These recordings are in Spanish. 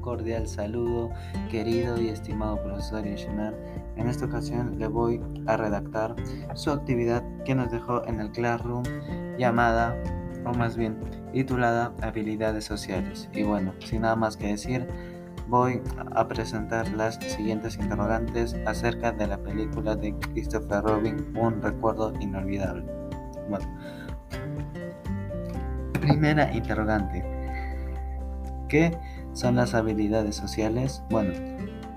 cordial saludo, querido y estimado profesor Yoshimar. En esta ocasión le voy a redactar su actividad que nos dejó en el Classroom llamada, o más bien titulada Habilidades Sociales. Y bueno, sin nada más que decir, voy a presentar las siguientes interrogantes acerca de la película de Christopher Robin, Un recuerdo inolvidable. Bueno, primera interrogante. ¿Qué son las habilidades sociales? Bueno,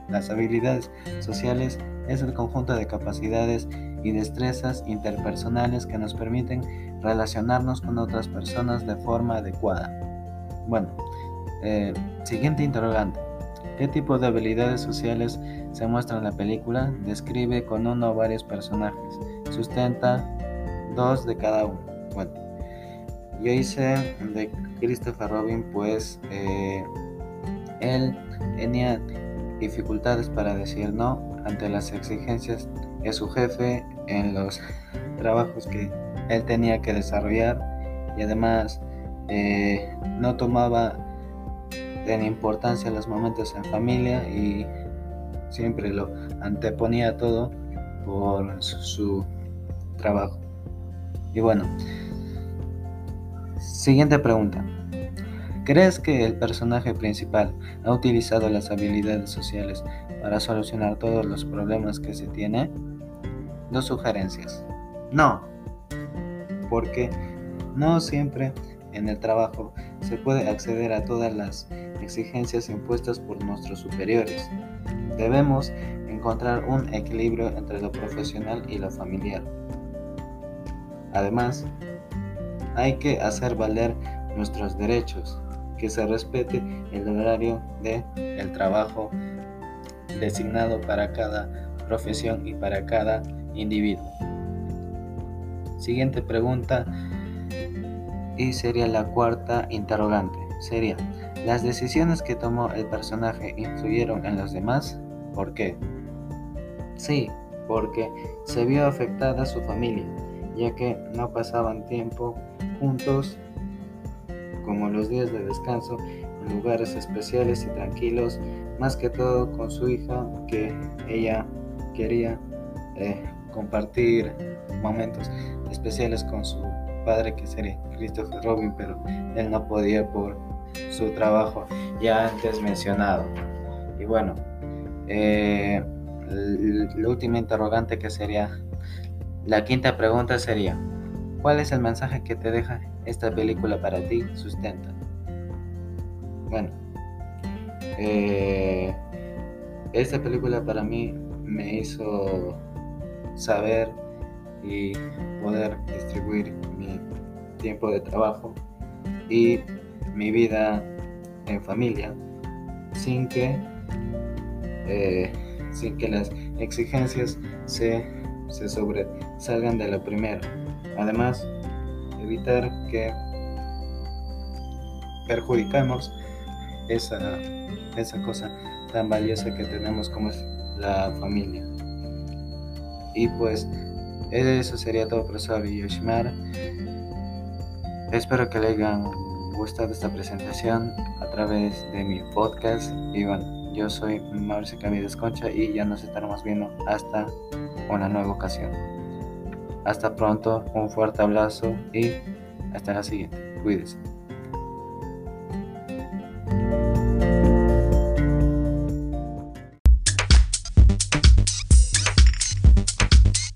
las habilidades sociales es el conjunto de capacidades y destrezas interpersonales que nos permiten relacionarnos con otras personas de forma adecuada. Bueno, eh, siguiente interrogante. ¿Qué tipo de habilidades sociales se muestra en la película? Describe con uno o varios personajes. Sustenta dos de cada uno. Bueno, yo hice de Christopher Robin, pues eh, él tenía dificultades para decir no ante las exigencias de su jefe en los trabajos que él tenía que desarrollar y además eh, no tomaba en importancia los momentos en familia y siempre lo anteponía todo por su, trabajo. Y bueno, siguiente pregunta. ¿Crees que el personaje principal ha utilizado las habilidades sociales para solucionar todos los problemas que se tiene? Dos sugerencias. No, porque no siempre en el trabajo se puede acceder a todas las exigencias impuestas por nuestros superiores. Debemos encontrar un equilibrio entre lo profesional y lo familiar. Además, hay que hacer valer nuestros derechos, que se respete el horario de el trabajo designado para cada profesión y para cada individuo. Siguiente pregunta y sería la cuarta interrogante. Sería, ¿las decisiones que tomó el personaje influyeron en los demás? ¿Por qué? Sí, porque se vio afectada su familia, ya que no pasaban tiempo juntos como los días de descanso en lugares especiales y tranquilos, más que todo con su hija que ella quería eh, compartir momentos especiales con su padre que sería Christopher Robin, pero él no podía por su trabajo ya antes mencionado. Y bueno, eh, la última interrogante que sería, la quinta pregunta sería, ¿cuál es el mensaje que te deja esta película para ti? Sustenta. Bueno, eh, esta película para mí me hizo saber y poder distribuir mi tiempo de trabajo y mi vida en familia sin que eh, sin que las exigencias se, se sobresalgan de lo primero. Además, evitar que perjudicamos esa, esa cosa tan valiosa que tenemos como es la familia. Y pues eso sería todo, profesor Yoshimar. Espero que le hayan gustado esta presentación a través de mi podcast. Y bueno, yo soy Mauricio Camides Concha y ya nos estaremos viendo hasta una nueva ocasión. Hasta pronto, un fuerte abrazo y hasta la siguiente. Cuídense.